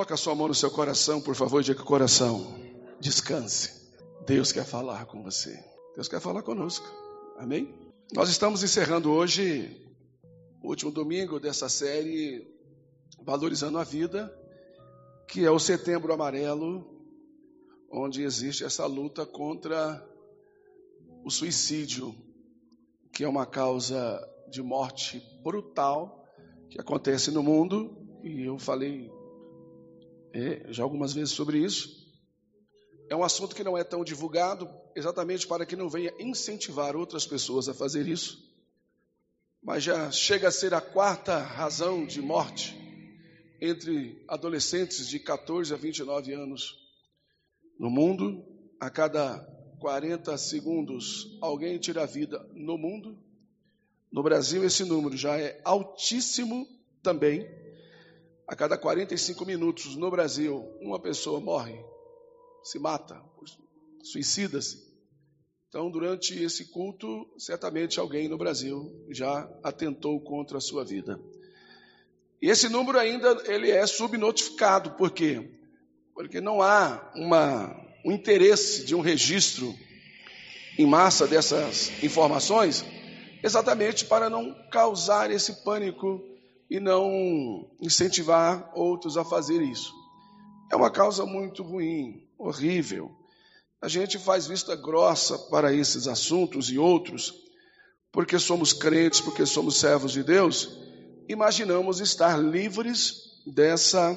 Coloca sua mão no seu coração, por favor, diga coração. Descanse. Deus quer falar com você. Deus quer falar conosco. Amém? Nós estamos encerrando hoje o último domingo dessa série Valorizando a Vida, que é o Setembro Amarelo, onde existe essa luta contra o suicídio, que é uma causa de morte brutal que acontece no mundo, e eu falei é, já algumas vezes sobre isso. É um assunto que não é tão divulgado, exatamente para que não venha incentivar outras pessoas a fazer isso. Mas já chega a ser a quarta razão de morte entre adolescentes de 14 a 29 anos no mundo. A cada 40 segundos alguém tira a vida no mundo. No Brasil, esse número já é altíssimo também. A cada 45 minutos no Brasil, uma pessoa morre, se mata, suicida-se. Então, durante esse culto, certamente alguém no Brasil já atentou contra a sua vida. E esse número ainda ele é subnotificado, por quê? Porque não há uma, um interesse de um registro em massa dessas informações, exatamente para não causar esse pânico e não incentivar outros a fazer isso. É uma causa muito ruim, horrível. A gente faz vista grossa para esses assuntos e outros, porque somos crentes, porque somos servos de Deus, imaginamos estar livres dessa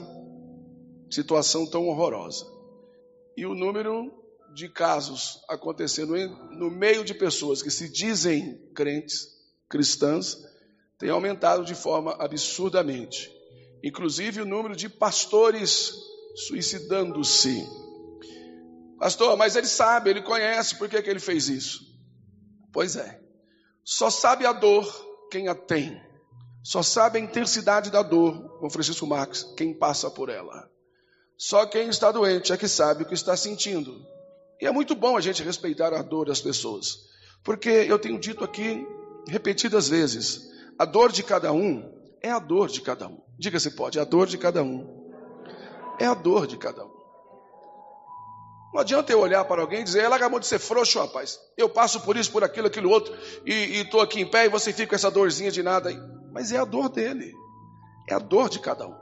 situação tão horrorosa. E o número de casos acontecendo no meio de pessoas que se dizem crentes, cristãs, tem aumentado de forma absurdamente. Inclusive o número de pastores suicidando-se. Pastor, mas ele sabe, ele conhece, por que, que ele fez isso? Pois é, só sabe a dor quem a tem. Só sabe a intensidade da dor, com Francisco Marques, quem passa por ela. Só quem está doente é que sabe o que está sentindo. E é muito bom a gente respeitar a dor das pessoas. Porque eu tenho dito aqui repetidas vezes, a dor de cada um é a dor de cada um. Diga se pode, é a dor de cada um. É a dor de cada um. Não adianta eu olhar para alguém e dizer, ela acabou de ser frouxo, rapaz. Eu passo por isso, por aquilo, aquilo outro, e estou aqui em pé e você fica com essa dorzinha de nada. Mas é a dor dele. É a dor de cada um.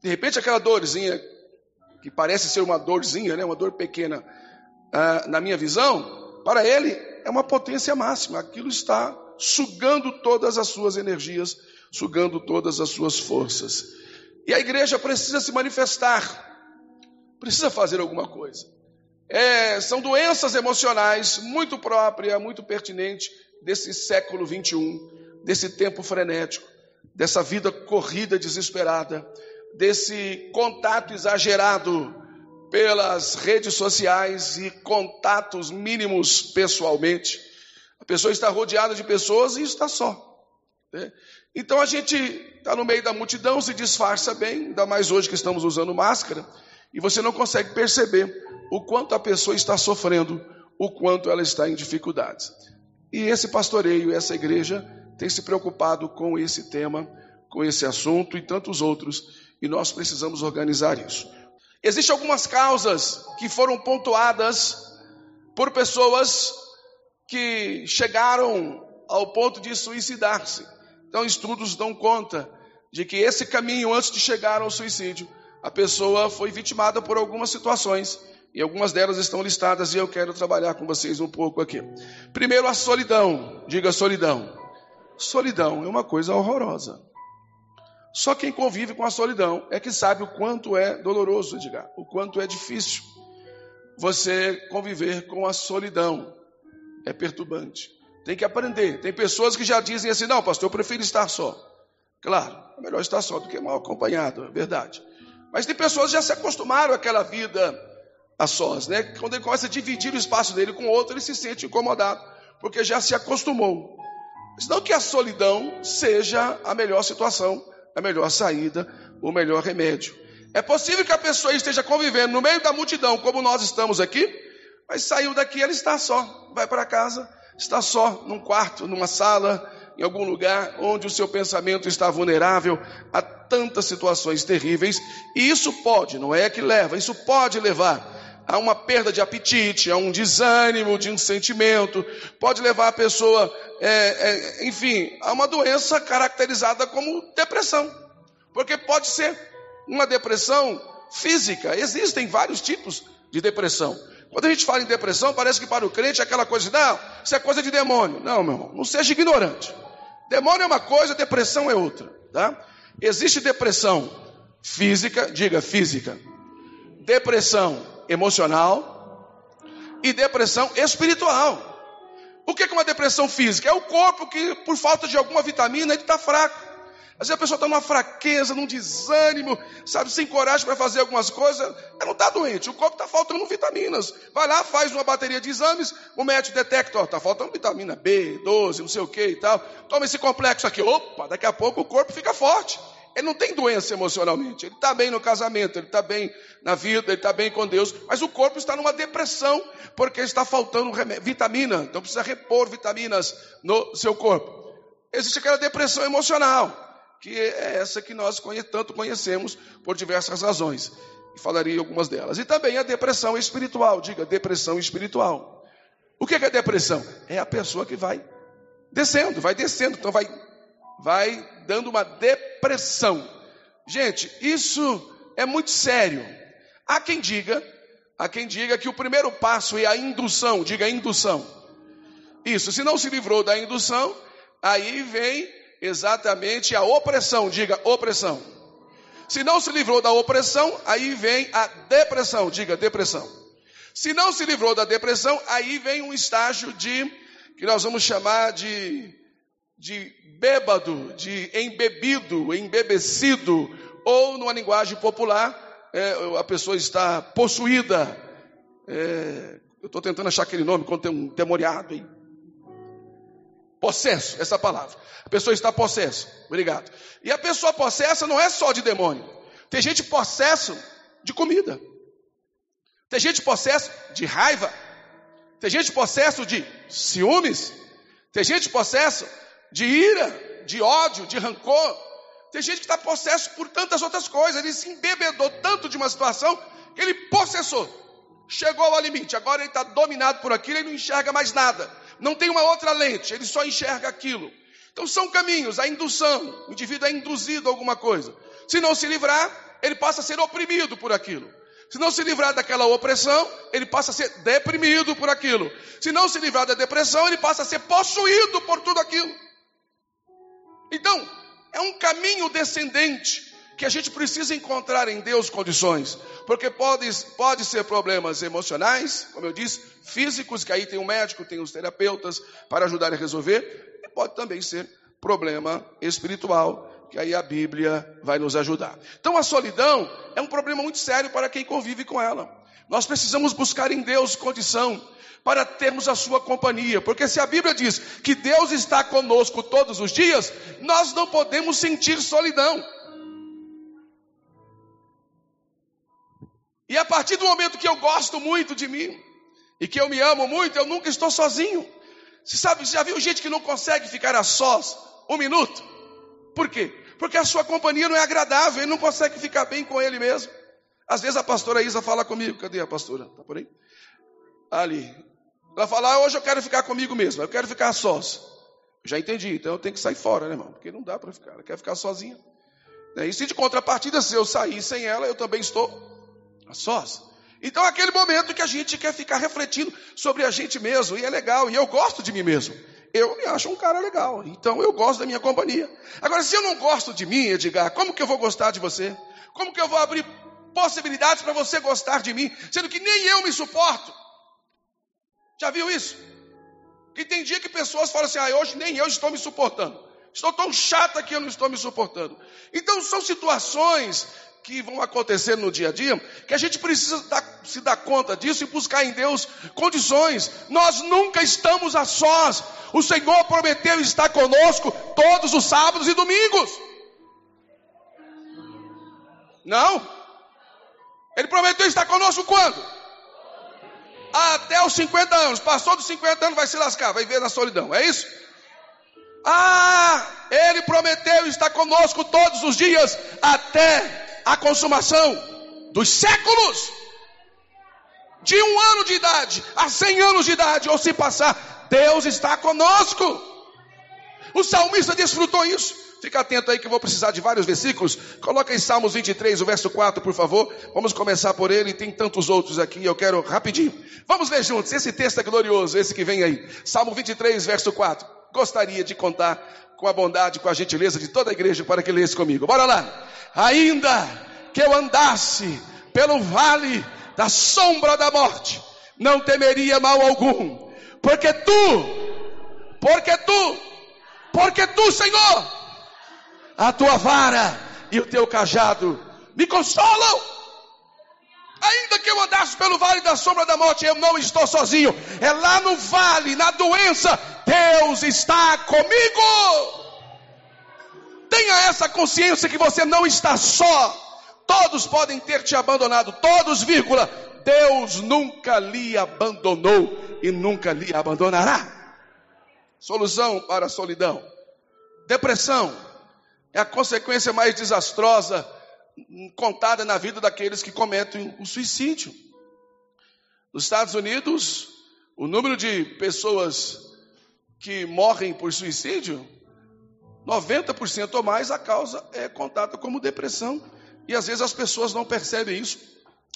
De repente, aquela dorzinha, que parece ser uma dorzinha, né, uma dor pequena, ah, na minha visão, para ele é uma potência máxima. Aquilo está sugando todas as suas energias, sugando todas as suas forças. E a igreja precisa se manifestar, precisa fazer alguma coisa. É, são doenças emocionais muito próprias, muito pertinentes desse século 21, desse tempo frenético, dessa vida corrida desesperada, desse contato exagerado pelas redes sociais e contatos mínimos pessoalmente. A pessoa está rodeada de pessoas e está só. Né? Então a gente está no meio da multidão, se disfarça bem, ainda mais hoje que estamos usando máscara, e você não consegue perceber o quanto a pessoa está sofrendo, o quanto ela está em dificuldades. E esse pastoreio, essa igreja, tem se preocupado com esse tema, com esse assunto e tantos outros, e nós precisamos organizar isso. Existem algumas causas que foram pontuadas por pessoas que chegaram ao ponto de suicidar-se. Então, estudos dão conta de que esse caminho, antes de chegar ao suicídio, a pessoa foi vitimada por algumas situações. E algumas delas estão listadas e eu quero trabalhar com vocês um pouco aqui. Primeiro, a solidão. Diga solidão. Solidão é uma coisa horrorosa. Só quem convive com a solidão é que sabe o quanto é doloroso, diga, o quanto é difícil você conviver com a solidão é perturbante. Tem que aprender. Tem pessoas que já dizem assim: não, pastor, eu prefiro estar só. Claro, é melhor estar só do que mal acompanhado, é verdade. Mas tem pessoas que já se acostumaram àquela vida a sós, né? Quando ele começa a dividir o espaço dele com outro, ele se sente incomodado, porque já se acostumou. Mas não que a solidão seja a melhor situação, a melhor saída, o melhor remédio. É possível que a pessoa esteja convivendo no meio da multidão, como nós estamos aqui, mas saiu daqui, ela está só, vai para casa, está só num quarto, numa sala, em algum lugar onde o seu pensamento está vulnerável a tantas situações terríveis, e isso pode, não é que leva, isso pode levar a uma perda de apetite, a um desânimo de um sentimento, pode levar a pessoa, é, é, enfim, a uma doença caracterizada como depressão, porque pode ser uma depressão física, existem vários tipos de depressão. Quando a gente fala em depressão, parece que para o crente é aquela coisa, não, isso é coisa de demônio. Não, meu irmão, não seja ignorante. Demônio é uma coisa, depressão é outra, tá? Existe depressão física, diga física, depressão emocional e depressão espiritual. O que é uma depressão física? É o corpo que, por falta de alguma vitamina, ele está fraco. Às vezes a pessoa está numa fraqueza, num desânimo, sabe, sem coragem para fazer algumas coisas. Ela não está doente, o corpo está faltando vitaminas. Vai lá, faz uma bateria de exames, o médico detecta, está faltando vitamina B, 12, não sei o que e tal. Toma esse complexo aqui. Opa, daqui a pouco o corpo fica forte. Ele não tem doença emocionalmente. Ele está bem no casamento, ele está bem na vida, ele está bem com Deus. Mas o corpo está numa depressão, porque está faltando vitamina. Então precisa repor vitaminas no seu corpo. Existe aquela depressão emocional que é essa que nós tanto conhecemos por diversas razões. E falaria algumas delas. E também a depressão espiritual. Diga, depressão espiritual. O que é depressão? É a pessoa que vai descendo, vai descendo, então vai, vai dando uma depressão. Gente, isso é muito sério. Há quem diga, há quem diga que o primeiro passo é a indução, diga indução. Isso, se não se livrou da indução, aí vem exatamente a opressão, diga opressão. Se não se livrou da opressão, aí vem a depressão, diga depressão. Se não se livrou da depressão, aí vem um estágio de, que nós vamos chamar de, de bêbado, de embebido, embebecido, ou numa linguagem popular, é, a pessoa está possuída. É, eu estou tentando achar aquele nome quando tem um demoniado aí. Possesso, essa palavra. A pessoa está possesso. Obrigado. E a pessoa possessa não é só de demônio. Tem gente possesso de comida. Tem gente possesso de raiva. Tem gente possesso de ciúmes. Tem gente possesso de ira, de ódio, de rancor. Tem gente que está possesso por tantas outras coisas. Ele se embebedou tanto de uma situação que ele possessou. Chegou ao limite. Agora ele está dominado por aquilo e não enxerga mais nada não tem uma outra lente, ele só enxerga aquilo. Então são caminhos, a indução, o indivíduo é induzido a alguma coisa. Se não se livrar, ele passa a ser oprimido por aquilo. Se não se livrar daquela opressão, ele passa a ser deprimido por aquilo. Se não se livrar da depressão, ele passa a ser possuído por tudo aquilo. Então, é um caminho descendente que a gente precisa encontrar em Deus condições, porque pode, pode ser problemas emocionais, como eu disse, físicos, que aí tem o médico, tem os terapeutas para ajudar a resolver, e pode também ser problema espiritual, que aí a Bíblia vai nos ajudar. Então a solidão é um problema muito sério para quem convive com ela. Nós precisamos buscar em Deus condição para termos a sua companhia, porque se a Bíblia diz que Deus está conosco todos os dias, nós não podemos sentir solidão. E a partir do momento que eu gosto muito de mim e que eu me amo muito, eu nunca estou sozinho. Você sabe, já viu gente que não consegue ficar a sós um minuto? Por quê? Porque a sua companhia não é agradável, ele não consegue ficar bem com ele mesmo. Às vezes a pastora Isa fala comigo, cadê a pastora? Está por aí? Ali. Ela fala, ah, hoje eu quero ficar comigo mesmo, eu quero ficar a sós. Já entendi, então eu tenho que sair fora, né, irmão? Porque não dá para ficar, ela quer ficar sozinha. E se de contrapartida, se eu sair sem ela, eu também estou a sós. Então aquele momento que a gente quer ficar refletindo sobre a gente mesmo, e é legal, e eu gosto de mim mesmo. Eu me acho um cara legal, então eu gosto da minha companhia. Agora, se eu não gosto de mim, Edgar, como que eu vou gostar de você? Como que eu vou abrir possibilidades para você gostar de mim, sendo que nem eu me suporto? Já viu isso? Que tem dia que pessoas falam assim: ah, hoje nem eu estou me suportando. Estou tão chata que eu não estou me suportando. Então são situações que vão acontecer no dia a dia, que a gente precisa dar, se dar conta disso e buscar em Deus condições. Nós nunca estamos a sós. O Senhor prometeu estar conosco todos os sábados e domingos. Não? Ele prometeu estar conosco quando? Até os 50 anos. Passou dos 50 anos, vai se lascar, vai ver na solidão. É isso? Ah, Ele prometeu estar conosco todos os dias até a consumação dos séculos. De um ano de idade a cem anos de idade, ou se passar, Deus está conosco. O salmista desfrutou isso. Fica atento aí que eu vou precisar de vários versículos. Coloca em Salmos 23, o verso 4, por favor. Vamos começar por ele, tem tantos outros aqui, eu quero rapidinho. Vamos ler juntos, esse texto é glorioso, esse que vem aí. Salmo 23, verso 4. Gostaria de contar com a bondade, com a gentileza de toda a igreja para que lesse comigo. Bora lá. Ainda que eu andasse pelo vale da sombra da morte, não temeria mal algum, porque tu, porque tu, porque tu, Senhor, a tua vara e o teu cajado me consolam. Ainda que eu andasse pelo vale da sombra da morte, eu não estou sozinho. É lá no vale, na doença, Deus está comigo. Tenha essa consciência que você não está só. Todos podem ter te abandonado, todos, vírgula. Deus nunca lhe abandonou e nunca lhe abandonará. Solução para a solidão: depressão, é a consequência mais desastrosa contada na vida daqueles que cometem o suicídio. Nos Estados Unidos, o número de pessoas que morrem por suicídio, 90% ou mais, a causa é contada como depressão. E às vezes as pessoas não percebem isso.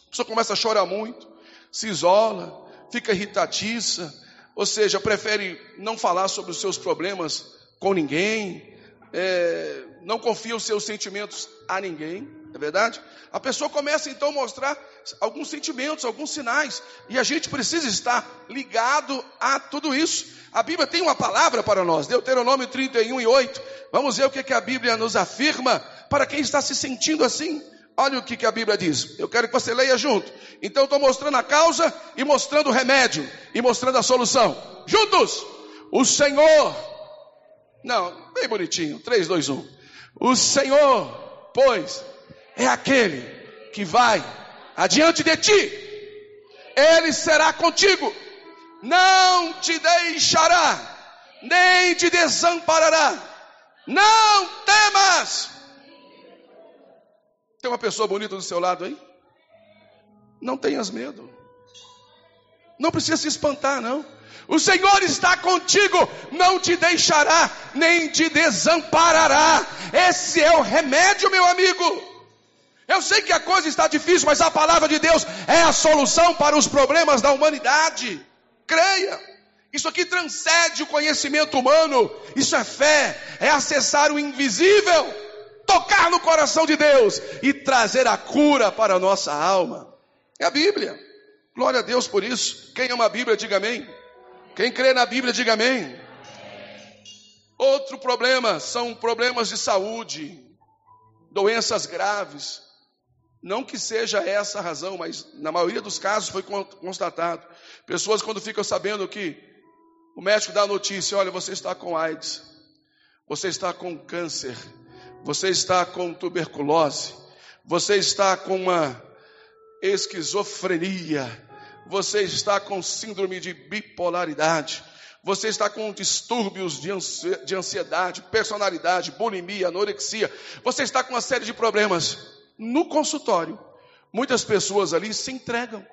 A pessoa começa a chorar muito, se isola, fica irritadiça, ou seja, prefere não falar sobre os seus problemas com ninguém, é, não confia os seus sentimentos a ninguém, é verdade? A pessoa começa então a mostrar alguns sentimentos, alguns sinais, e a gente precisa estar ligado a tudo isso. A Bíblia tem uma palavra para nós, Deuteronômio 31 e 8. Vamos ver o que, que a Bíblia nos afirma para quem está se sentindo assim. Olha o que, que a Bíblia diz. Eu quero que você leia junto. Então estou mostrando a causa e mostrando o remédio e mostrando a solução. Juntos! O Senhor não, bem bonitinho. 3, 2, 1. O Senhor, pois, é aquele que vai adiante de ti. Ele será contigo. Não te deixará, nem te desamparará. Não temas. Tem uma pessoa bonita do seu lado aí? Não tenhas medo. Não precisa se espantar, não. O Senhor está contigo, não te deixará, nem te desamparará. Esse é o remédio, meu amigo. Eu sei que a coisa está difícil, mas a palavra de Deus é a solução para os problemas da humanidade. Creia. Isso aqui transcende o conhecimento humano. Isso é fé, é acessar o invisível, tocar no coração de Deus e trazer a cura para a nossa alma. É a Bíblia. Glória a Deus por isso. Quem ama a Bíblia, diga amém. Quem crê na Bíblia, diga amém. Outro problema são problemas de saúde, doenças graves. Não que seja essa a razão, mas na maioria dos casos foi constatado. Pessoas, quando ficam sabendo que o médico dá a notícia: olha, você está com AIDS, você está com câncer, você está com tuberculose, você está com uma esquizofrenia, você está com síndrome de bipolaridade, você está com distúrbios de ansiedade, personalidade, bulimia, anorexia, você está com uma série de problemas. No consultório, muitas pessoas ali se entregam.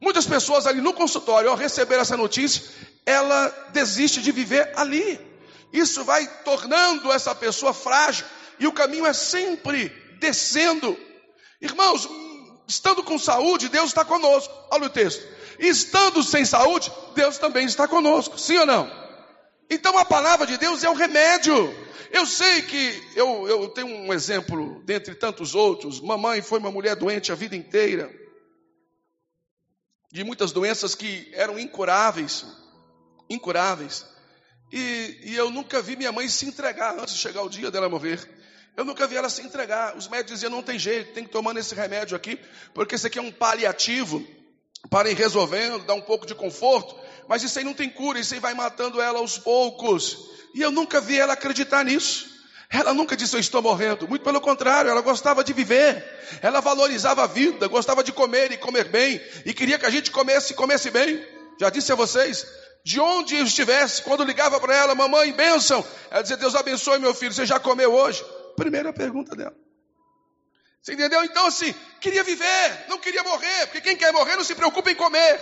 Muitas pessoas ali no consultório, ao receber essa notícia, ela desiste de viver ali. Isso vai tornando essa pessoa frágil e o caminho é sempre descendo. Irmãos, Estando com saúde, Deus está conosco. Olha o texto. Estando sem saúde, Deus também está conosco. Sim ou não? Então a palavra de Deus é o remédio. Eu sei que eu, eu tenho um exemplo dentre tantos outros. Mamãe foi uma mulher doente a vida inteira, de muitas doenças que eram incuráveis, incuráveis. E, e eu nunca vi minha mãe se entregar antes de chegar o dia dela morrer. Eu nunca vi ela se entregar. Os médicos diziam: não tem jeito, tem que tomar esse remédio aqui, porque esse aqui é um paliativo para ir resolvendo, dar um pouco de conforto. Mas isso aí não tem cura, isso aí vai matando ela aos poucos. E eu nunca vi ela acreditar nisso. Ela nunca disse eu estou morrendo, muito pelo contrário, ela gostava de viver, ela valorizava a vida, gostava de comer e comer bem, e queria que a gente comesse e comesse bem. Já disse a vocês, de onde eu estivesse, quando ligava para ela, mamãe, bênção, ela dizia, Deus abençoe meu filho, você já comeu hoje? Primeira pergunta dela. Você entendeu? Então, assim, queria viver, não queria morrer, porque quem quer morrer não se preocupa em comer.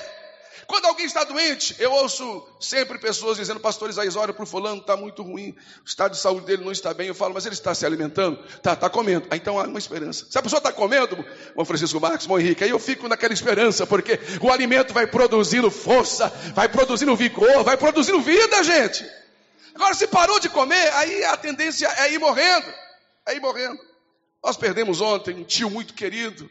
Quando alguém está doente, eu ouço sempre pessoas dizendo, pastor Isaías, olha para o fulano, está muito ruim, o estado de saúde dele não está bem. Eu falo, mas ele está se alimentando? Tá, está comendo. Ah, então há uma esperança. Se a pessoa está comendo, bom Francisco Marcos, bom Henrique, aí eu fico naquela esperança, porque o alimento vai produzindo força, vai produzindo vigor, vai produzindo vida, gente. Agora, se parou de comer, aí a tendência é ir morrendo, é ir morrendo. Nós perdemos ontem um tio muito querido,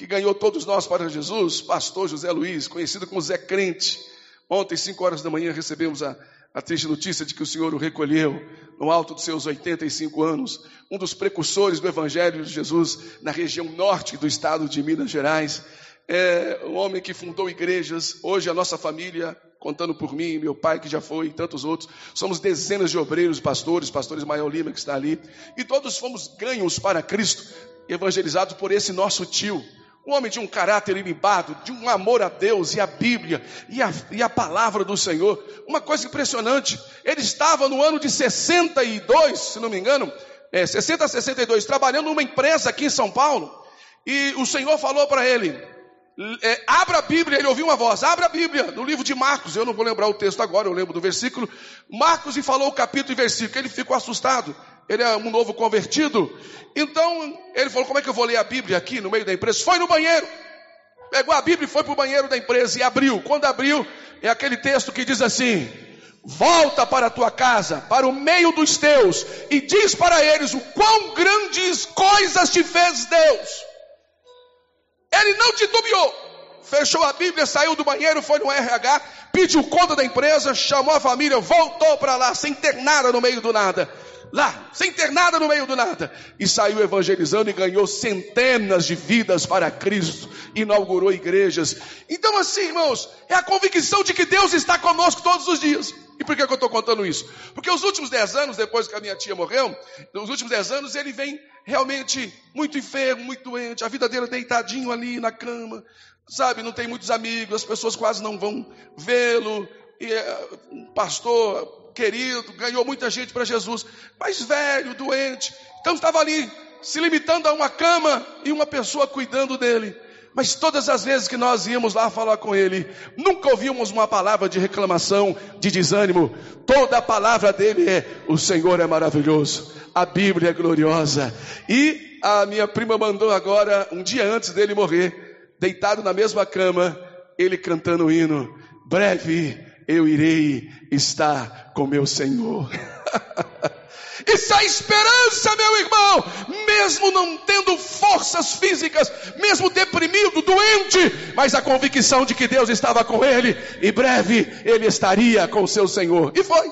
que ganhou todos nós para Jesus, pastor José Luiz, conhecido como Zé Crente. Ontem, 5 horas da manhã, recebemos a, a triste notícia de que o Senhor o recolheu no alto dos seus 85 anos, um dos precursores do Evangelho de Jesus na região norte do estado de Minas Gerais. É um homem que fundou igrejas. Hoje a nossa família contando por mim, meu pai que já foi e tantos outros. Somos dezenas de obreiros, pastores, pastores Maior Lima que está ali. E todos fomos ganhos para Cristo, evangelizados por esse nosso tio. Um homem de um caráter ilimbado, de um amor a Deus e a Bíblia e a, e a palavra do Senhor. Uma coisa impressionante. Ele estava no ano de 62, se não me engano, é, 60 a 62, trabalhando numa empresa aqui em São Paulo. E o Senhor falou para ele: é, abra a Bíblia, ele ouviu uma voz, abra a Bíblia, no livro de Marcos, eu não vou lembrar o texto agora, eu lembro do versículo, Marcos e falou o capítulo e versículo, ele ficou assustado, ele é um novo convertido, então ele falou, como é que eu vou ler a Bíblia aqui no meio da empresa? Foi no banheiro, pegou a Bíblia e foi para o banheiro da empresa e abriu, quando abriu, é aquele texto que diz assim, volta para a tua casa, para o meio dos teus, e diz para eles o quão grandes coisas te fez Deus, ele não titubeou. Fechou a Bíblia, saiu do banheiro, foi no RH, pediu conta da empresa, chamou a família, voltou para lá, sem ter nada no meio do nada. Lá, sem ter nada no meio do nada. E saiu evangelizando e ganhou centenas de vidas para Cristo. Inaugurou igrejas. Então, assim, irmãos, é a convicção de que Deus está conosco todos os dias. E por que, que eu estou contando isso? Porque os últimos dez anos, depois que a minha tia morreu, nos últimos dez anos ele vem realmente muito enfermo, muito doente, a vida dele é deitadinho ali na cama, sabe, não tem muitos amigos, as pessoas quase não vão vê-lo, um pastor querido, ganhou muita gente para Jesus, mas velho, doente, então estava ali, se limitando a uma cama e uma pessoa cuidando dele. Mas todas as vezes que nós íamos lá falar com ele, nunca ouvimos uma palavra de reclamação, de desânimo. Toda a palavra dele é: o Senhor é maravilhoso, a Bíblia é gloriosa. E a minha prima mandou agora, um dia antes dele morrer, deitado na mesma cama, ele cantando o hino: breve eu irei estar com meu Senhor. Isso é esperança, meu irmão. Mesmo não tendo forças físicas, mesmo deprimido, doente, mas a convicção de que Deus estava com ele, e breve ele estaria com seu Senhor. E foi.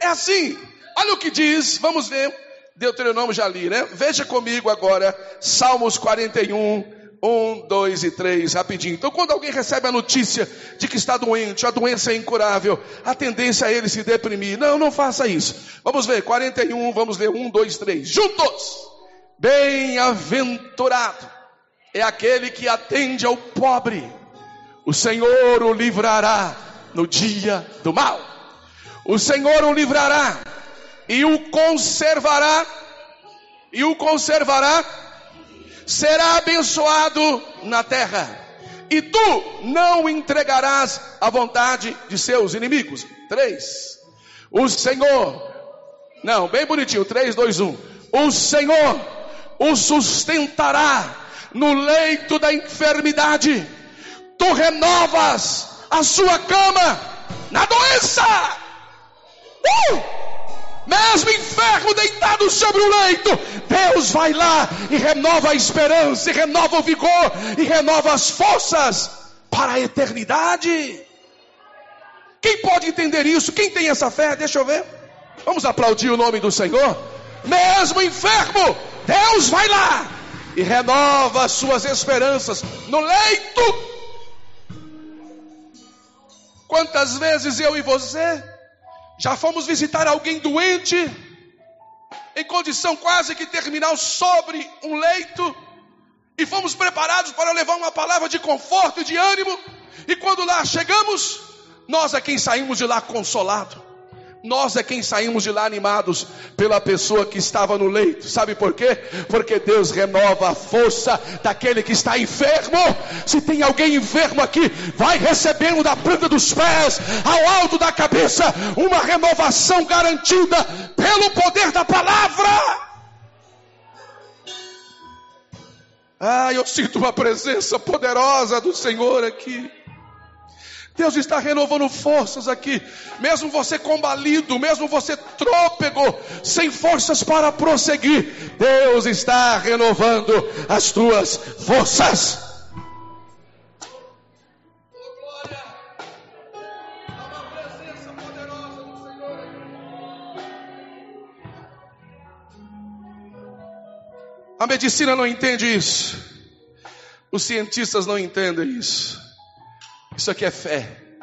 É assim. Olha o que diz, vamos ver. Deuteronômio já li, né? Veja comigo agora, Salmos 41, um, dois e três, rapidinho. Então, quando alguém recebe a notícia de que está doente, a doença é incurável, a tendência é ele se deprimir. Não, não faça isso. Vamos ver, 41, vamos ler um, dois, três. Juntos! Bem-aventurado é aquele que atende ao pobre. O Senhor o livrará no dia do mal. O Senhor o livrará e o conservará. E o conservará será abençoado na terra, e tu não entregarás a vontade de seus inimigos. Três. O Senhor, não, bem bonitinho, três, dois, um. O Senhor o sustentará no leito da enfermidade. Tu renovas a sua cama na doença. Uh! Mesmo enfermo deitado sobre o leito, Deus vai lá e renova a esperança, e renova o vigor, e renova as forças para a eternidade. Quem pode entender isso? Quem tem essa fé? Deixa eu ver. Vamos aplaudir o nome do Senhor. Mesmo enfermo, Deus vai lá e renova as suas esperanças no leito. Quantas vezes eu e você já fomos visitar alguém doente, em condição quase que terminal, sobre um leito, e fomos preparados para levar uma palavra de conforto e de ânimo, e quando lá chegamos, Nós é quem saímos de lá consolado. Nós é quem saímos de lá animados pela pessoa que estava no leito. Sabe por quê? Porque Deus renova a força daquele que está enfermo. Se tem alguém enfermo aqui, vai recebendo da planta dos pés ao alto da cabeça uma renovação garantida pelo poder da palavra. Ah, eu sinto uma presença poderosa do Senhor aqui. Deus está renovando forças aqui, mesmo você combalido, mesmo você trôpego, sem forças para prosseguir, Deus está renovando as tuas forças. A medicina não entende isso, os cientistas não entendem isso. Isso aqui é fé.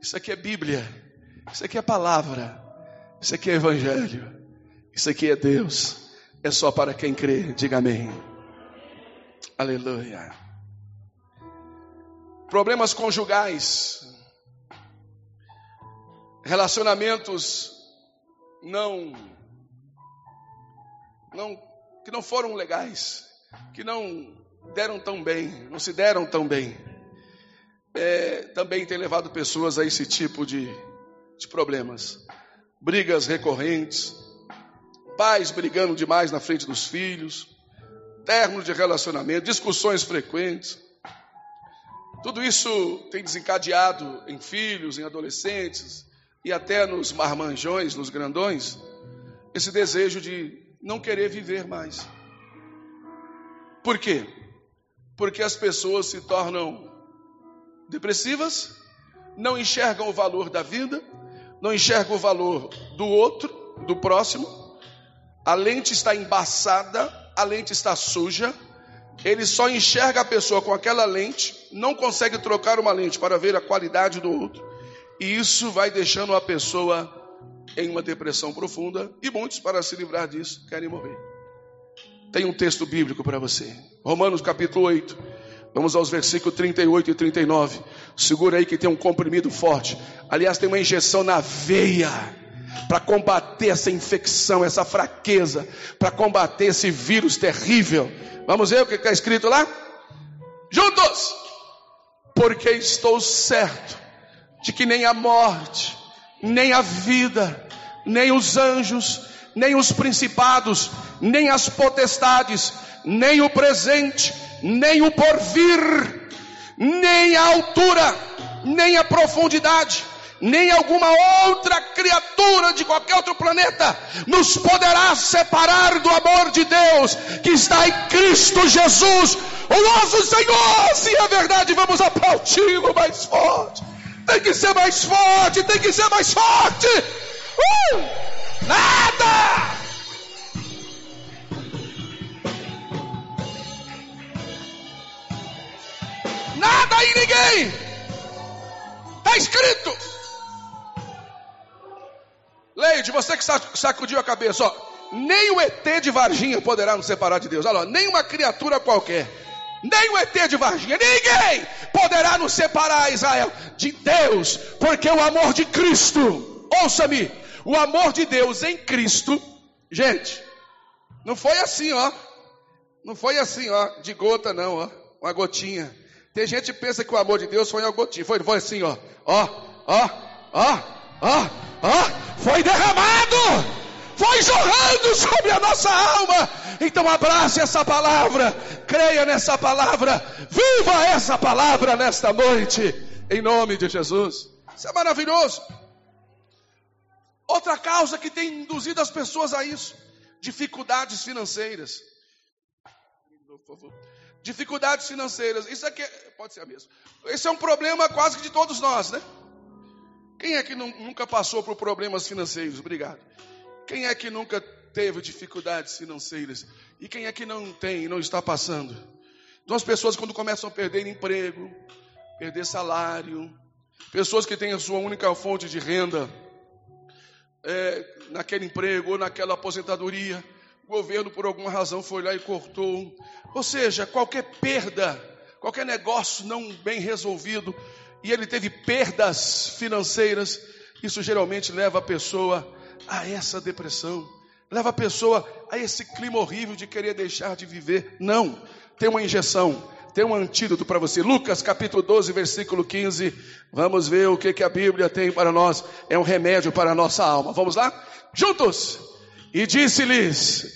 Isso aqui é Bíblia. Isso aqui é palavra. Isso aqui é Evangelho. Isso aqui é Deus. É só para quem crê. Diga amém. Aleluia. Problemas conjugais. Relacionamentos não não que não foram legais, que não deram tão bem, não se deram tão bem é, também tem levado pessoas a esse tipo de, de problemas. Brigas recorrentes, pais brigando demais na frente dos filhos, término de relacionamento, discussões frequentes. Tudo isso tem desencadeado em filhos, em adolescentes e até nos marmanjões, nos grandões, esse desejo de não querer viver mais. Por quê? Porque as pessoas se tornam depressivas, não enxergam o valor da vida, não enxergam o valor do outro, do próximo. A lente está embaçada, a lente está suja. Ele só enxerga a pessoa com aquela lente, não consegue trocar uma lente para ver a qualidade do outro. E isso vai deixando a pessoa em uma depressão profunda. E muitos, para se livrar disso, querem morrer. Tem um texto bíblico para você. Romanos capítulo 8 Vamos aos versículos 38 e 39. Segura aí que tem um comprimido forte. Aliás, tem uma injeção na veia para combater essa infecção, essa fraqueza, para combater esse vírus terrível. Vamos ver o que está escrito lá? Juntos! Porque estou certo de que nem a morte, nem a vida, nem os anjos, nem os principados, nem as potestades, nem o presente, nem o porvir, nem a altura, nem a profundidade, nem alguma outra criatura de qualquer outro planeta nos poderá separar do amor de Deus que está em Cristo Jesus, o nosso Senhor. Se é verdade, vamos aplaudi-lo mais forte. Tem que ser mais forte, tem que ser mais forte. Uh! Nada! Nada e ninguém. Está escrito. Leide, você que sacudiu a cabeça, ó. Nem o ET de Varginha poderá nos separar de Deus. Olha, lá, nem uma criatura qualquer. Nem o ET de Varginha, ninguém poderá nos separar, Israel, de Deus, porque o amor de Cristo, ouça-me, o amor de Deus em Cristo, gente, não foi assim, ó, não foi assim, ó, de gota, não, ó, uma gotinha. Tem gente que pensa que o amor de Deus foi algo gotinho. Foi, foi assim, ó. Ó, ó, ó, ó, ó. Foi derramado. Foi jorrando sobre a nossa alma. Então abrace essa palavra. Creia nessa palavra. Viva essa palavra nesta noite. Em nome de Jesus. Isso é maravilhoso. Outra causa que tem induzido as pessoas a isso: dificuldades financeiras. Por favor dificuldades financeiras. Isso aqui é, pode ser a mesma. Esse é um problema quase que de todos nós, né? Quem é que nunca passou por problemas financeiros? Obrigado. Quem é que nunca teve dificuldades financeiras? E quem é que não tem, não está passando? Então as pessoas quando começam a perder emprego, perder salário, pessoas que têm a sua única fonte de renda é, naquele emprego ou naquela aposentadoria, o governo por alguma razão foi lá e cortou. Ou seja, qualquer perda, qualquer negócio não bem resolvido, e ele teve perdas financeiras, isso geralmente leva a pessoa a essa depressão, leva a pessoa a esse clima horrível de querer deixar de viver. Não, tem uma injeção, tem um antídoto para você. Lucas capítulo 12, versículo 15. Vamos ver o que, que a Bíblia tem para nós. É um remédio para a nossa alma. Vamos lá? Juntos! E disse-lhes,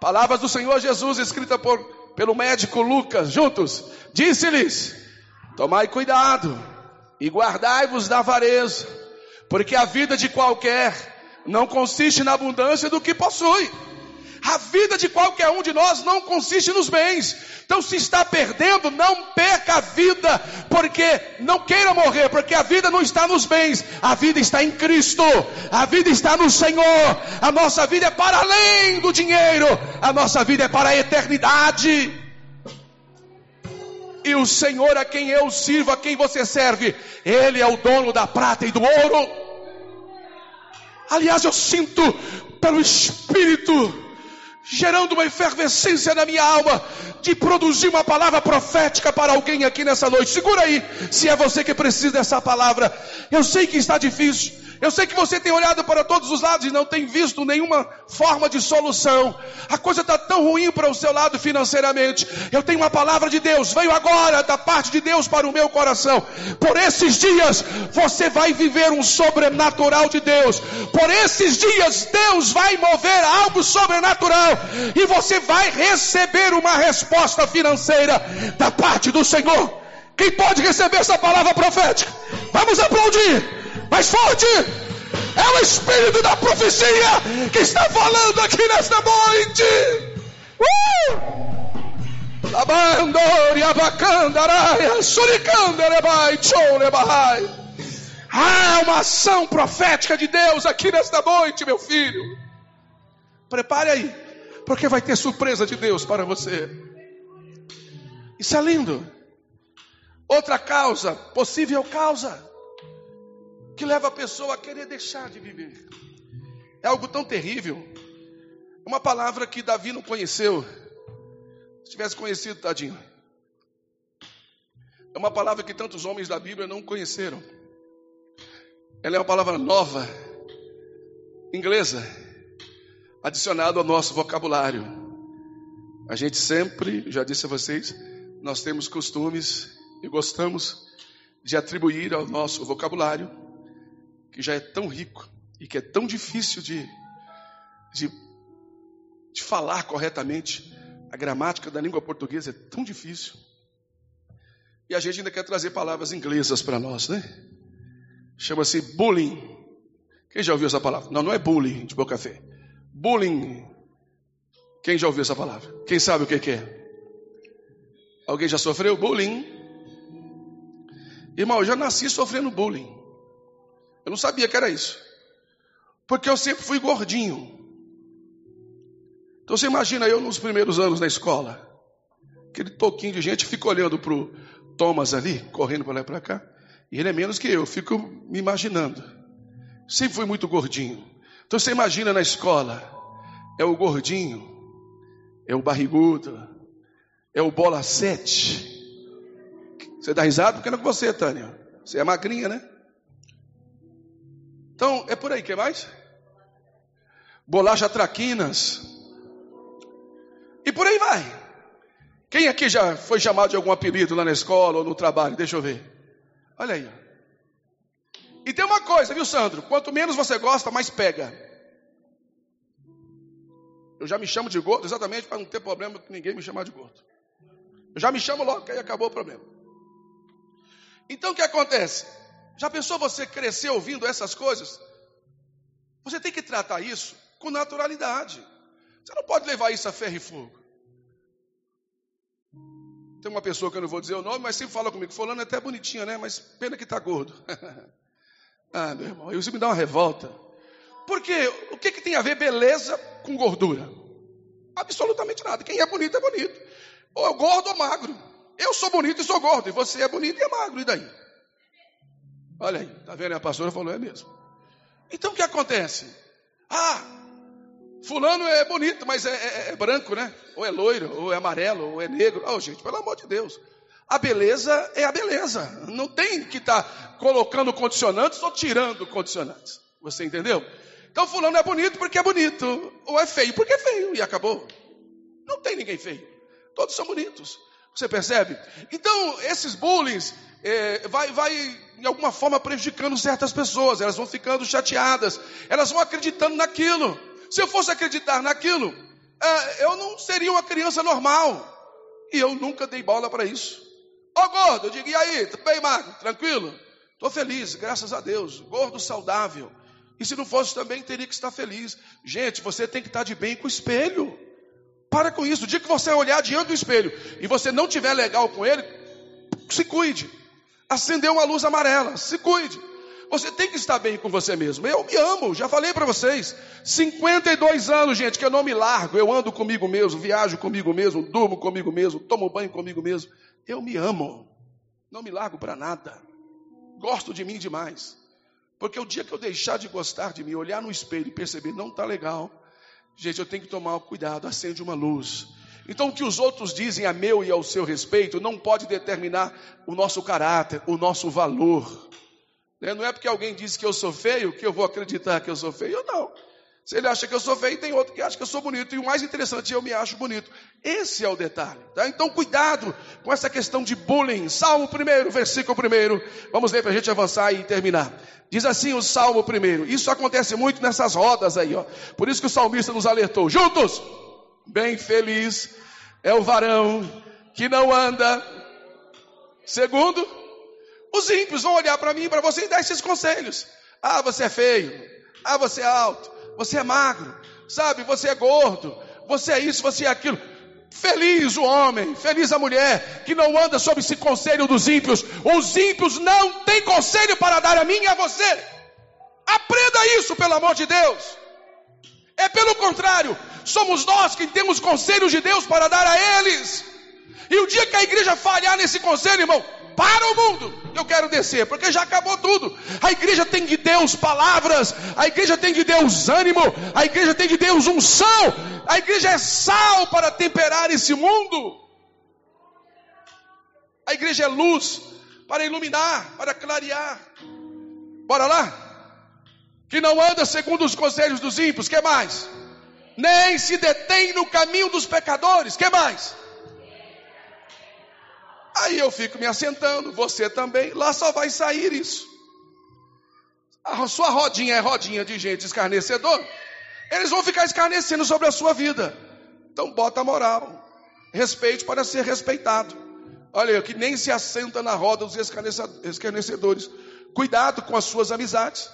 palavras do Senhor Jesus, escrita por, pelo médico Lucas, juntos, disse-lhes: Tomai cuidado e guardai-vos da avareza, porque a vida de qualquer não consiste na abundância do que possui. A vida de qualquer um de nós não consiste nos bens. Então, se está perdendo, não perca a vida, porque não queira morrer, porque a vida não está nos bens, a vida está em Cristo, a vida está no Senhor. A nossa vida é para além do dinheiro, a nossa vida é para a eternidade. E o Senhor a quem eu sirvo, a quem você serve, Ele é o dono da prata e do ouro. Aliás, eu sinto pelo Espírito gerando uma efervescência na minha alma de produzir uma palavra profética para alguém aqui nessa noite. Segura aí, se é você que precisa dessa palavra. Eu sei que está difícil. Eu sei que você tem olhado para todos os lados e não tem visto nenhuma forma de solução. A coisa está tão ruim para o seu lado financeiramente. Eu tenho uma palavra de Deus, veio agora da parte de Deus para o meu coração. Por esses dias você vai viver um sobrenatural de Deus. Por esses dias Deus vai mover algo sobrenatural e você vai receber uma resposta financeira da parte do Senhor. Quem pode receber essa palavra profética? Vamos aplaudir mais forte. É o Espírito da profecia que está falando aqui nesta noite. Uh! Ah, uma ação profética de Deus aqui nesta noite, meu filho. Prepare aí, porque vai ter surpresa de Deus para você. Isso é lindo. Outra causa, possível causa que leva a pessoa a querer deixar de viver. É algo tão terrível. Uma palavra que Davi não conheceu. Se tivesse conhecido, tadinho. É uma palavra que tantos homens da Bíblia não conheceram. Ela é uma palavra nova, inglesa, adicionada ao nosso vocabulário. A gente sempre, já disse a vocês, nós temos costumes e gostamos de atribuir ao nosso vocabulário que já é tão rico e que é tão difícil de, de, de falar corretamente. A gramática da língua portuguesa é tão difícil. E a gente ainda quer trazer palavras inglesas para nós, né? Chama-se bullying. Quem já ouviu essa palavra? Não, não é bullying de boca fé. Bullying. Quem já ouviu essa palavra? Quem sabe o que é? Alguém já sofreu bullying? Irmão, eu já nasci sofrendo bullying. Eu não sabia que era isso. Porque eu sempre fui gordinho. Então você imagina eu nos primeiros anos na escola. Aquele pouquinho de gente fica olhando para o Thomas ali, correndo para lá e para cá. E ele é menos que eu fico me imaginando. Sempre fui muito gordinho. Então você imagina na escola, é o gordinho, é o barrigudo, é o bola sete. Você dá risada porque não é com você, Tânia. Você é magrinha, né? Então, é por aí, que mais? Bolacha traquinas. E por aí vai. Quem aqui já foi chamado de algum apelido lá na escola ou no trabalho? Deixa eu ver. Olha aí. E tem uma coisa, viu, Sandro? Quanto menos você gosta, mais pega. Eu já me chamo de gordo exatamente para não ter problema com ninguém me chamar de gordo. Eu já me chamo logo, que aí acabou o problema. Então o que acontece? Já pensou você crescer ouvindo essas coisas? Você tem que tratar isso com naturalidade. Você não pode levar isso a ferro e fogo. Tem uma pessoa que eu não vou dizer o nome, mas sempre fala comigo. Fulano é até bonitinha, né? Mas pena que está gordo. ah, meu irmão, isso me dá uma revolta. Porque o que, que tem a ver beleza com gordura? Absolutamente nada. Quem é bonito é bonito. Ou é gordo ou magro. Eu sou bonito e sou gordo. E você é bonito e é magro. E daí? Olha aí, tá vendo? A pastora falou, é mesmo. Então o que acontece? Ah, fulano é bonito, mas é, é, é branco, né? Ou é loiro, ou é amarelo, ou é negro. Oh, gente, pelo amor de Deus. A beleza é a beleza. Não tem que estar tá colocando condicionantes ou tirando condicionantes. Você entendeu? Então fulano é bonito porque é bonito, ou é feio porque é feio, e acabou. Não tem ninguém feio. Todos são bonitos. Você percebe? Então, esses bullying é, vai, vai, de alguma forma, prejudicando certas pessoas. Elas vão ficando chateadas. Elas vão acreditando naquilo. Se eu fosse acreditar naquilo, é, eu não seria uma criança normal. E eu nunca dei bola para isso. Ô oh, gordo, eu digo, e aí, tudo bem, magro? Tranquilo? Estou feliz, graças a Deus. Gordo saudável. E se não fosse também, teria que estar feliz. Gente, você tem que estar de bem com o espelho. Para com isso. O dia que você olhar diante do espelho e você não tiver legal com ele, se cuide. Acendeu uma luz amarela, se cuide. Você tem que estar bem com você mesmo. Eu me amo, já falei para vocês. 52 anos, gente, que eu não me largo. Eu ando comigo mesmo, viajo comigo mesmo, durmo comigo mesmo, tomo banho comigo mesmo. Eu me amo. Não me largo para nada. Gosto de mim demais. Porque o dia que eu deixar de gostar de mim, olhar no espelho e perceber não está legal, gente, eu tenho que tomar cuidado, acende uma luz. Então, o que os outros dizem a meu e ao seu respeito não pode determinar o nosso caráter, o nosso valor. Né? Não é porque alguém disse que eu sou feio que eu vou acreditar que eu sou feio, não. Se ele acha que eu sou feio, tem outro que acha que eu sou bonito. E o mais interessante, eu me acho bonito. Esse é o detalhe. Tá? Então, cuidado com essa questão de bullying. Salmo 1, versículo 1. Vamos ler para a gente avançar e terminar. Diz assim o Salmo 1. Isso acontece muito nessas rodas aí. Ó. Por isso que o salmista nos alertou. Juntos! Bem feliz é o varão que não anda. Segundo, os ímpios vão olhar para mim, para você e dar esses conselhos. Ah, você é feio. Ah, você é alto você é magro, sabe? Você é gordo, você é isso, você é aquilo. Feliz o homem, feliz a mulher que não anda sob esse conselho dos ímpios. Os ímpios não têm conselho para dar a mim e a você. Aprenda isso, pelo amor de Deus. É pelo contrário, somos nós que temos conselhos de Deus para dar a eles. E o dia que a igreja falhar nesse conselho, irmão, para o mundo. Eu quero descer, porque já acabou tudo. A igreja tem de Deus palavras, a igreja tem de Deus ânimo, a igreja tem de Deus unção, a igreja é sal para temperar esse mundo. A igreja é luz para iluminar, para clarear. Bora lá? Que não anda segundo os conselhos dos ímpios, que mais? Nem se detém no caminho dos pecadores, que mais? Aí eu fico me assentando, você também, lá só vai sair isso. A sua rodinha é rodinha de gente escarnecedor, eles vão ficar escarnecendo sobre a sua vida. Então bota a moral, respeite para ser respeitado. Olha, que nem se assenta na roda dos escarnecedores. Cuidado com as suas amizades,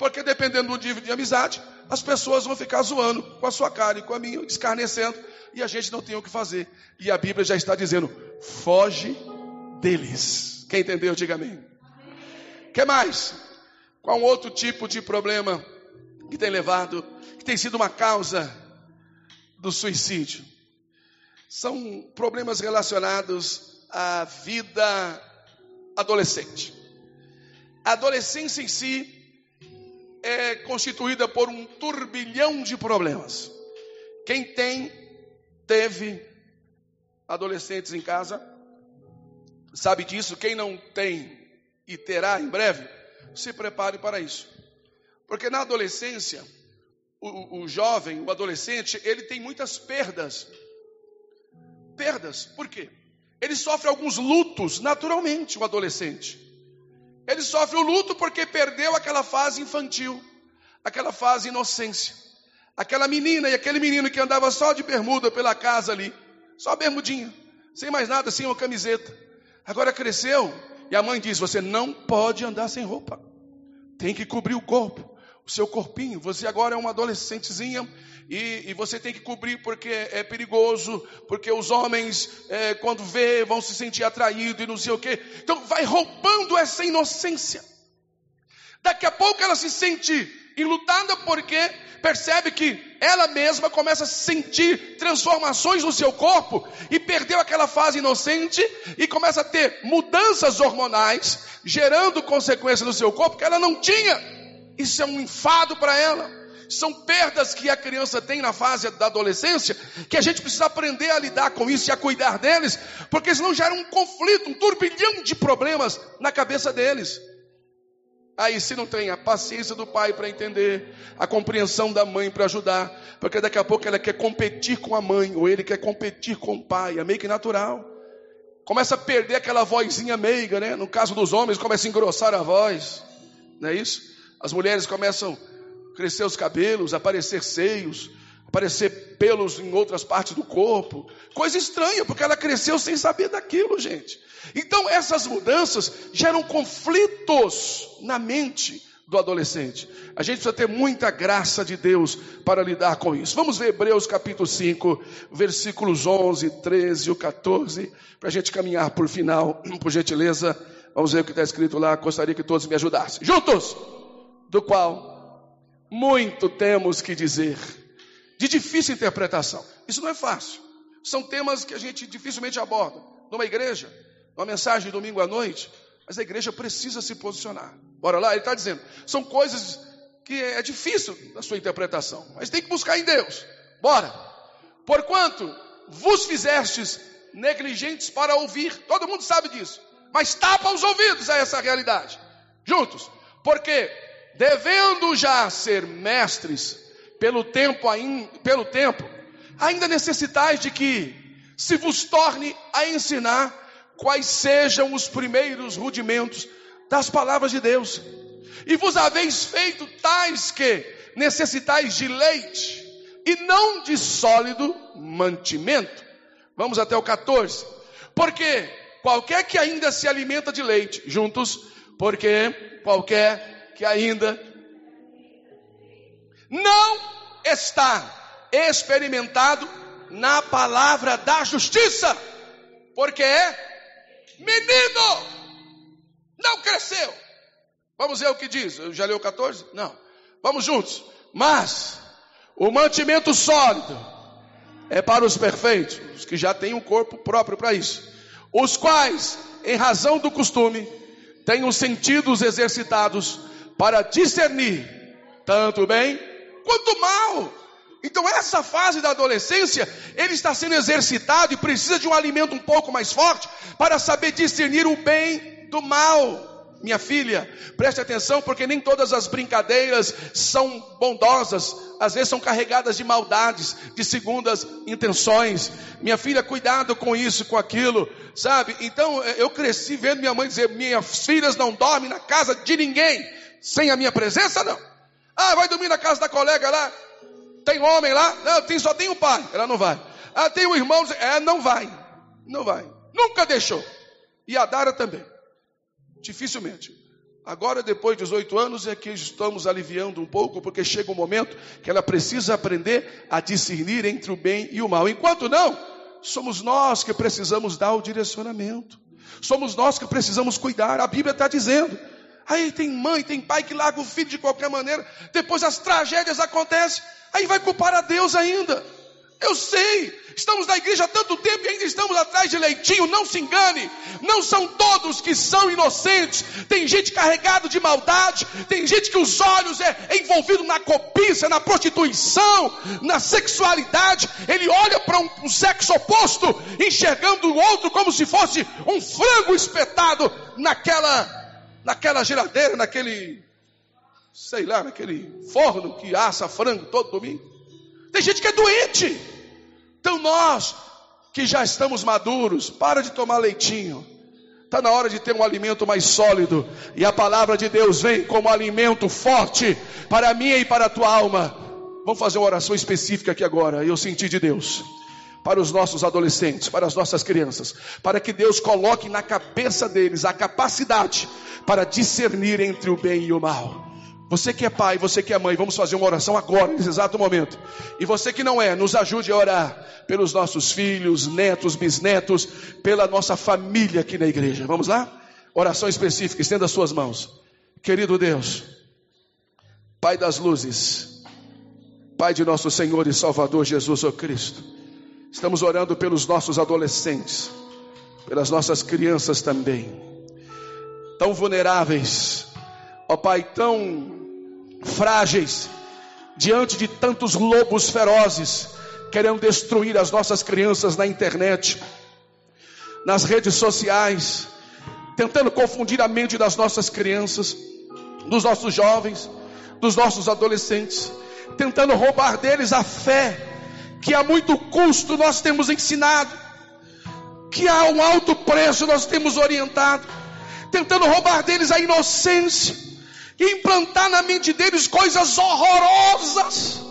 porque dependendo do nível de amizade, as pessoas vão ficar zoando com a sua cara e com a minha, escarnecendo, e a gente não tem o que fazer. E a Bíblia já está dizendo: foge deles. Quem entendeu, diga amém. que mais? Qual outro tipo de problema que tem levado, que tem sido uma causa do suicídio? São problemas relacionados à vida adolescente. A adolescência em si é constituída por um turbilhão de problemas. Quem tem, teve adolescentes em casa, sabe disso. Quem não tem e terá em breve, se prepare para isso. Porque na adolescência, o, o jovem, o adolescente, ele tem muitas perdas. Perdas, por quê? Ele sofre alguns lutos naturalmente, o adolescente. Ele sofre o luto porque perdeu aquela fase infantil, aquela fase inocência. Aquela menina e aquele menino que andava só de bermuda pela casa ali, só bermudinha, sem mais nada, sem uma camiseta. Agora cresceu e a mãe diz: Você não pode andar sem roupa, tem que cobrir o corpo, o seu corpinho. Você agora é uma adolescentezinha e, e, você tem que cobrir porque é perigoso, porque os homens, é, quando vê, vão se sentir atraídos e não sei o quê. Então, vai roubando essa inocência. Daqui a pouco ela se sente enlutada porque percebe que ela mesma começa a sentir transformações no seu corpo e perdeu aquela fase inocente e começa a ter mudanças hormonais, gerando consequências no seu corpo que ela não tinha. Isso é um enfado para ela. São perdas que a criança tem na fase da adolescência, que a gente precisa aprender a lidar com isso e a cuidar deles, porque senão gera um conflito, um turbilhão de problemas na cabeça deles. Aí, se não tem a paciência do pai para entender, a compreensão da mãe para ajudar, porque daqui a pouco ela quer competir com a mãe, ou ele quer competir com o pai, é meio que natural. Começa a perder aquela vozinha meiga, né? No caso dos homens, começa a engrossar a voz, não é isso? As mulheres começam crescer os cabelos, aparecer seios, aparecer pelos em outras partes do corpo. Coisa estranha, porque ela cresceu sem saber daquilo, gente. Então, essas mudanças geram conflitos na mente do adolescente. A gente precisa ter muita graça de Deus para lidar com isso. Vamos ver Hebreus capítulo 5, versículos 11, 13 e 14, para a gente caminhar por final, por gentileza. Vamos ver o que está escrito lá. Gostaria que todos me ajudassem. Juntos! Do qual muito temos que dizer, de difícil interpretação. Isso não é fácil. São temas que a gente dificilmente aborda numa igreja uma mensagem de domingo à noite, mas a igreja precisa se posicionar. Bora lá, ele está dizendo, são coisas que é difícil a sua interpretação, mas tem que buscar em Deus. Bora. Porquanto vos fizestes negligentes para ouvir, todo mundo sabe disso, mas tapa os ouvidos a essa realidade. Juntos. Porque devendo já ser mestres pelo tempo, pelo tempo, ainda necessitais de que se vos torne a ensinar quais sejam os primeiros rudimentos das palavras de Deus. E vos haveis feito tais que necessitais de leite e não de sólido mantimento. Vamos até o 14. Porque qualquer que ainda se alimenta de leite, juntos, porque qualquer que ainda não está experimentado na palavra da justiça, porque é Menino, não cresceu. Vamos ver o que diz. Eu já leu 14? Não. Vamos juntos. Mas o mantimento sólido é para os perfeitos, os que já têm um corpo próprio para isso. Os quais, em razão do costume, têm os sentidos exercitados para discernir tanto bem quanto mal. Então, essa fase da adolescência, ele está sendo exercitado e precisa de um alimento um pouco mais forte para saber discernir o bem do mal. Minha filha, preste atenção, porque nem todas as brincadeiras são bondosas, às vezes são carregadas de maldades, de segundas intenções. Minha filha, cuidado com isso, com aquilo, sabe? Então, eu cresci vendo minha mãe dizer: minhas filhas não dormem na casa de ninguém, sem a minha presença, não. Ah, vai dormir na casa da colega lá, tem homem lá? Não, tem, só tem o pai. Ela não vai. Ah, tem o irmão? É, não vai. Não vai. Nunca deixou. E a Dara também. Dificilmente. Agora, depois de 18 anos, é que estamos aliviando um pouco, porque chega um momento que ela precisa aprender a discernir entre o bem e o mal. Enquanto não, somos nós que precisamos dar o direcionamento. Somos nós que precisamos cuidar. A Bíblia está dizendo. Aí tem mãe, tem pai que larga o filho de qualquer maneira. Depois as tragédias acontecem. Aí vai culpar a Deus ainda. Eu sei, estamos na igreja há tanto tempo e ainda estamos atrás de leitinho. Não se engane, não são todos que são inocentes. Tem gente carregada de maldade, tem gente que os olhos é, envolvido na cobiça, na prostituição, na sexualidade. Ele olha para um, um sexo oposto, enxergando o outro como se fosse um frango espetado naquela, naquela geladeira, naquele sei lá, naquele forno que assa frango todo domingo. Tem gente que é doente. Então nós, que já estamos maduros, para de tomar leitinho. Está na hora de ter um alimento mais sólido. E a palavra de Deus vem como alimento forte para mim e para a tua alma. Vamos fazer uma oração específica aqui agora. Eu senti de Deus. Para os nossos adolescentes, para as nossas crianças. Para que Deus coloque na cabeça deles a capacidade para discernir entre o bem e o mal. Você que é pai, você que é mãe, vamos fazer uma oração agora, nesse exato momento. E você que não é, nos ajude a orar pelos nossos filhos, netos, bisnetos, pela nossa família aqui na igreja. Vamos lá? Oração específica, estenda as suas mãos. Querido Deus, Pai das luzes, Pai de nosso Senhor e Salvador Jesus o Cristo, estamos orando pelos nossos adolescentes, pelas nossas crianças também, tão vulneráveis, ó Pai, tão frágeis, diante de tantos lobos ferozes querendo destruir as nossas crianças na internet, nas redes sociais, tentando confundir a mente das nossas crianças, dos nossos jovens, dos nossos adolescentes, tentando roubar deles a fé, que a muito custo nós temos ensinado, que a um alto preço nós temos orientado, tentando roubar deles a inocência e implantar na mente deles coisas horrorosas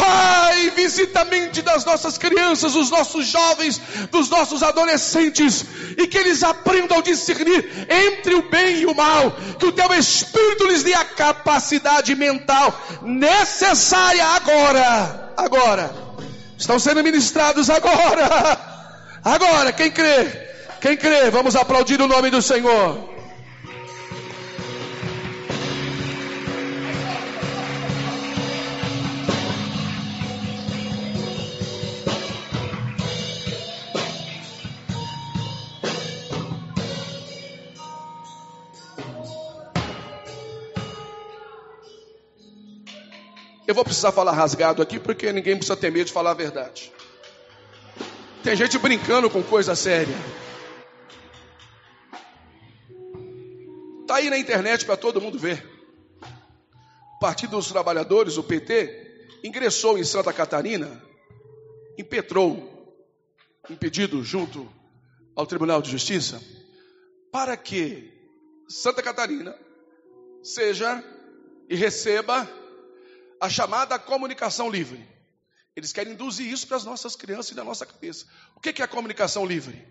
Pai, visita a mente das nossas crianças, dos nossos jovens, dos nossos adolescentes, e que eles aprendam a discernir entre o bem e o mal, que o teu Espírito lhes dê a capacidade mental necessária agora. Agora, estão sendo ministrados agora. Agora, quem crê? Quem crê? Vamos aplaudir o nome do Senhor. Eu vou precisar falar rasgado aqui porque ninguém precisa ter medo de falar a verdade. Tem gente brincando com coisa séria. Está aí na internet para todo mundo ver. O Partido dos Trabalhadores, o PT, ingressou em Santa Catarina, impetrou um pedido junto ao Tribunal de Justiça para que Santa Catarina seja e receba a chamada comunicação livre. Eles querem induzir isso para as nossas crianças e na nossa cabeça. O que é a comunicação livre?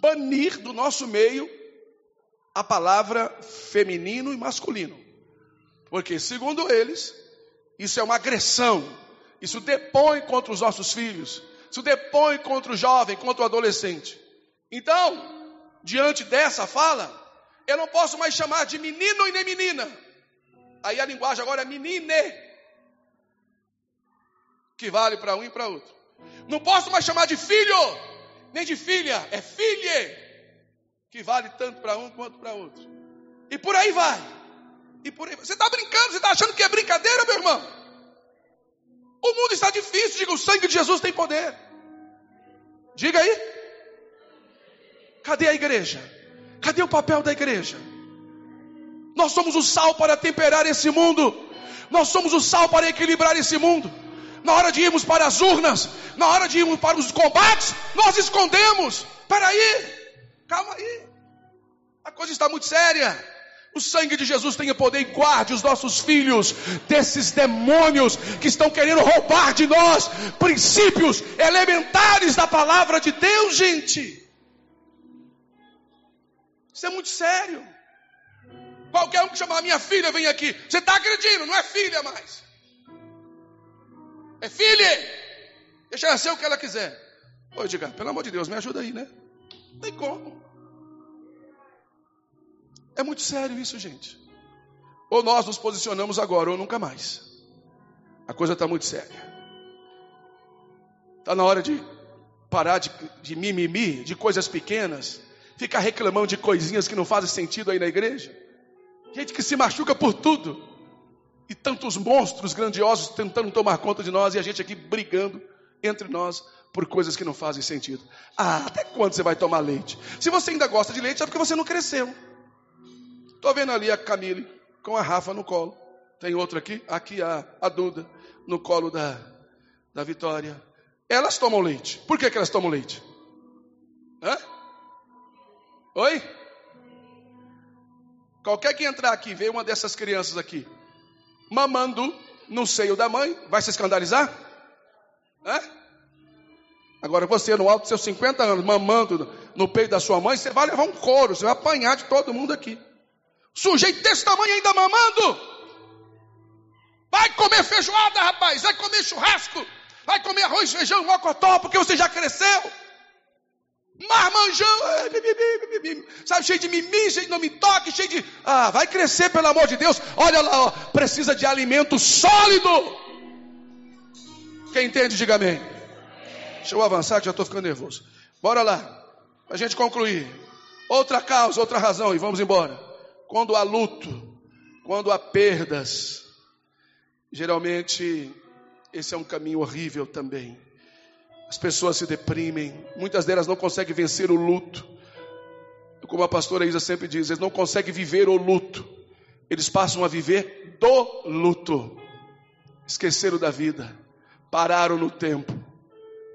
Banir do nosso meio a palavra feminino e masculino. Porque, segundo eles, isso é uma agressão. Isso depõe contra os nossos filhos. Isso depõe contra o jovem, contra o adolescente. Então, diante dessa fala, eu não posso mais chamar de menino e nem menina. Aí a linguagem agora é menine, que vale para um e para outro. Não posso mais chamar de filho, nem de filha, é filha, que vale tanto para um quanto para outro. E por aí vai. E por aí vai. Você está brincando, você está achando que é brincadeira, meu irmão? O mundo está difícil, diga, o sangue de Jesus tem poder. Diga aí. Cadê a igreja? Cadê o papel da igreja? Nós somos o sal para temperar esse mundo. Nós somos o sal para equilibrar esse mundo. Na hora de irmos para as urnas, na hora de irmos para os combates, nós escondemos. Espera aí, calma aí. A coisa está muito séria. O sangue de Jesus tem poder e guarde os nossos filhos desses demônios que estão querendo roubar de nós princípios elementares da palavra de Deus, gente. Isso é muito sério. Qualquer um que chamar minha filha vem aqui. Você está agredindo, não é filha mais. É filha. Deixa ela ser o que ela quiser. Ô, diga, pelo amor de Deus, me ajuda aí, né? Não tem como. É muito sério isso, gente. Ou nós nos posicionamos agora, ou nunca mais. A coisa está muito séria. Está na hora de parar de, de mimimi, de coisas pequenas, ficar reclamando de coisinhas que não fazem sentido aí na igreja. Gente que se machuca por tudo. E tantos monstros grandiosos tentando tomar conta de nós e a gente aqui brigando entre nós por coisas que não fazem sentido. Ah, até quando você vai tomar leite? Se você ainda gosta de leite, é porque você não cresceu. Estou vendo ali a Camille com a Rafa no colo. Tem outra aqui, aqui a, a Duda no colo da, da Vitória. Elas tomam leite. Por que, que elas tomam leite? Hã? Oi? Qualquer que entrar aqui, ver uma dessas crianças aqui, mamando no seio da mãe, vai se escandalizar? É? Agora você, no alto dos seus 50 anos, mamando no peito da sua mãe, você vai levar um couro, você vai apanhar de todo mundo aqui. Sujeito desse tamanho ainda mamando. Vai comer feijoada, rapaz, vai comer churrasco, vai comer arroz, feijão, mocotó, porque você já cresceu marmanjão, sabe, cheio de mimimi, cheio de não me toque, cheio de. Ah, vai crescer, pelo amor de Deus. Olha lá, ó, precisa de alimento sólido. Quem entende, diga amém. Deixa eu avançar que já estou ficando nervoso. Bora lá, para a gente concluir. Outra causa, outra razão, e vamos embora. Quando há luto, quando há perdas, Geralmente, esse é um caminho horrível também. As pessoas se deprimem, muitas delas não conseguem vencer o luto. Como a pastora Isa sempre diz, eles não conseguem viver o luto. Eles passam a viver do luto. Esqueceram da vida, pararam no tempo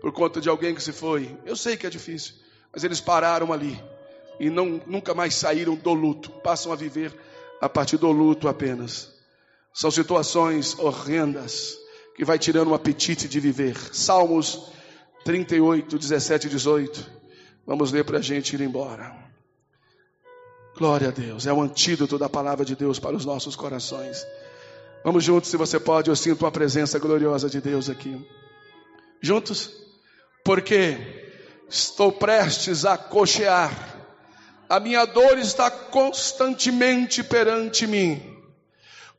por conta de alguém que se foi. Eu sei que é difícil, mas eles pararam ali e não, nunca mais saíram do luto, passam a viver a partir do luto apenas. São situações horrendas que vai tirando o apetite de viver. Salmos 38, 17 e 18. Vamos ler para a gente ir embora. Glória a Deus, é o antídoto da palavra de Deus para os nossos corações. Vamos juntos, se você pode, eu sinto a presença gloriosa de Deus aqui. Juntos? Porque estou prestes a cochear a minha dor está constantemente perante mim,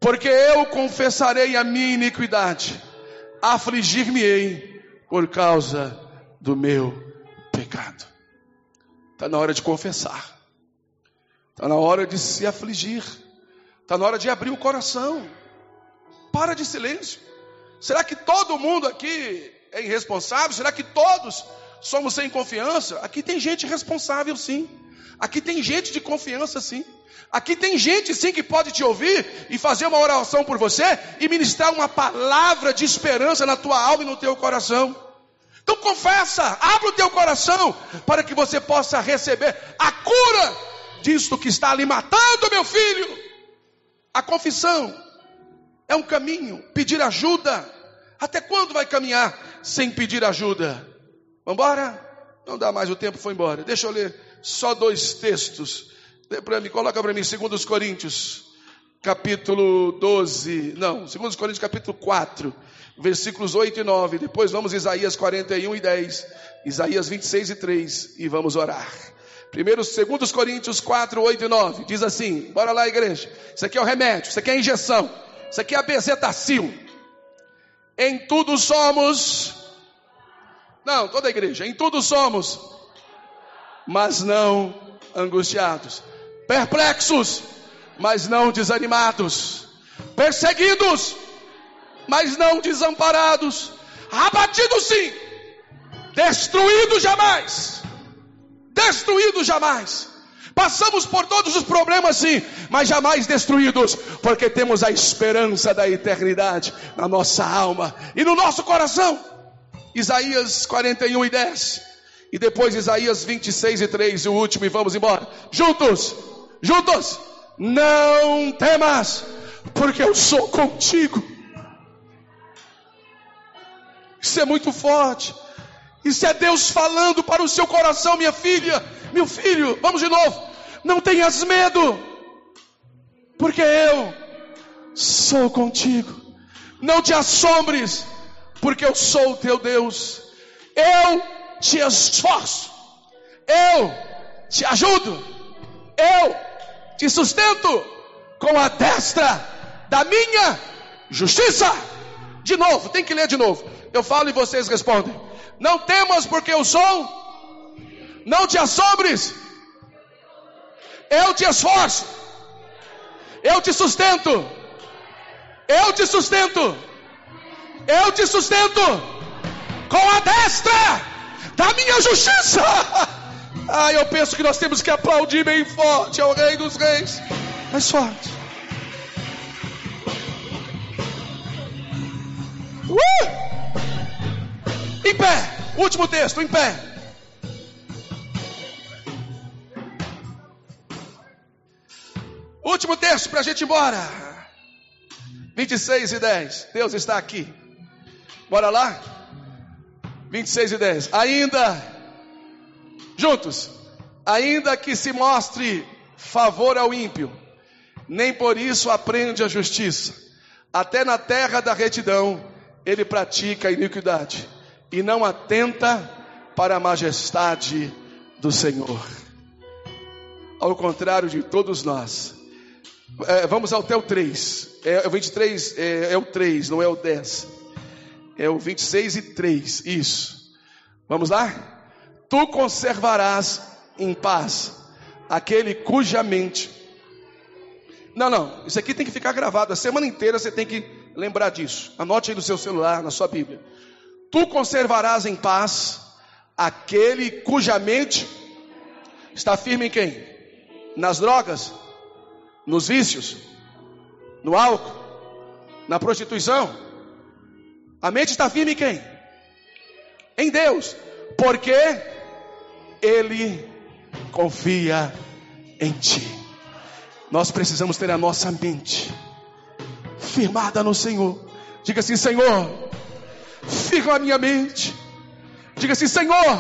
porque eu confessarei a minha iniquidade, afligir-me-ei por causa do meu pecado. Está na hora de confessar, está na hora de se afligir, está na hora de abrir o coração. Para de silêncio. Será que todo mundo aqui é irresponsável? Será que todos somos sem confiança? Aqui tem gente responsável, sim. Aqui tem gente de confiança sim. Aqui tem gente sim que pode te ouvir e fazer uma oração por você e ministrar uma palavra de esperança na tua alma e no teu coração. Então confessa, abre o teu coração para que você possa receber a cura disto que está ali matando meu filho. A confissão é um caminho, pedir ajuda. Até quando vai caminhar sem pedir ajuda? Vamos embora? Não dá mais, o tempo foi embora. Deixa eu ler só dois textos. Para mim, coloca para mim, 2 Coríntios, capítulo 12. Não, 2 Coríntios, capítulo 4, versículos 8 e 9. Depois vamos Isaías 41 e 10. Isaías 26 e 3. E vamos orar. Primeiro, 2 Coríntios 4, 8 e 9. Diz assim: bora lá, igreja. Isso aqui é o remédio, isso aqui é a injeção, isso aqui é a bezetacil. Em tudo somos. Não, toda a igreja. Em tudo somos mas não angustiados, perplexos, mas não desanimados, perseguidos, mas não desamparados, abatidos sim, destruídos jamais, destruídos jamais. Passamos por todos os problemas sim, mas jamais destruídos, porque temos a esperança da eternidade na nossa alma e no nosso coração. Isaías 41 e 10. E depois Isaías 26 e 3, e o último, e vamos embora. Juntos, juntos, não temas, porque eu sou contigo. Isso é muito forte. Isso é Deus falando para o seu coração, minha filha, meu filho. Vamos de novo. Não tenhas medo, porque eu sou contigo. Não te assombres, porque eu sou o teu Deus. Eu te esforço, eu te ajudo, eu te sustento com a destra da minha justiça. De novo, tem que ler de novo. Eu falo e vocês respondem. Não temas porque eu sou. Não te assombres. Eu te esforço. Eu te sustento. Eu te sustento. Eu te sustento com a destra da minha justiça. Ah, eu penso que nós temos que aplaudir bem forte ao Rei dos Reis. Mais forte. Uh! Em pé. Último texto, em pé. Último texto para a gente ir embora. 26 e 10. Deus está aqui. Bora lá? 26 e 10. Ainda, juntos, ainda que se mostre favor ao ímpio, nem por isso aprende a justiça. Até na terra da retidão, ele pratica a iniquidade e não atenta para a majestade do Senhor. Ao contrário de todos nós. É, vamos até o 3. É, o 23 é, é o 3, não é o 10 é o 26 e 3, isso. Vamos lá? Tu conservarás em paz aquele cuja mente. Não, não, isso aqui tem que ficar gravado. A semana inteira você tem que lembrar disso. Anote aí no seu celular, na sua Bíblia. Tu conservarás em paz aquele cuja mente está firme em quem? Nas drogas, nos vícios, no álcool, na prostituição. A mente está firme em quem? Em Deus, porque Ele confia em ti. Nós precisamos ter a nossa mente firmada no Senhor. Diga assim: Senhor, firma a minha mente. Diga assim: Senhor,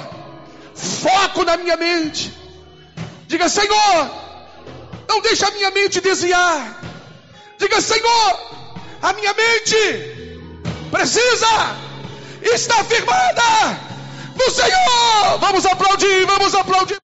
foco na minha mente. Diga: Senhor, não deixa a minha mente desviar. Diga: Senhor, a minha mente precisa estar firmada no Senhor. Vamos aplaudir, vamos aplaudir.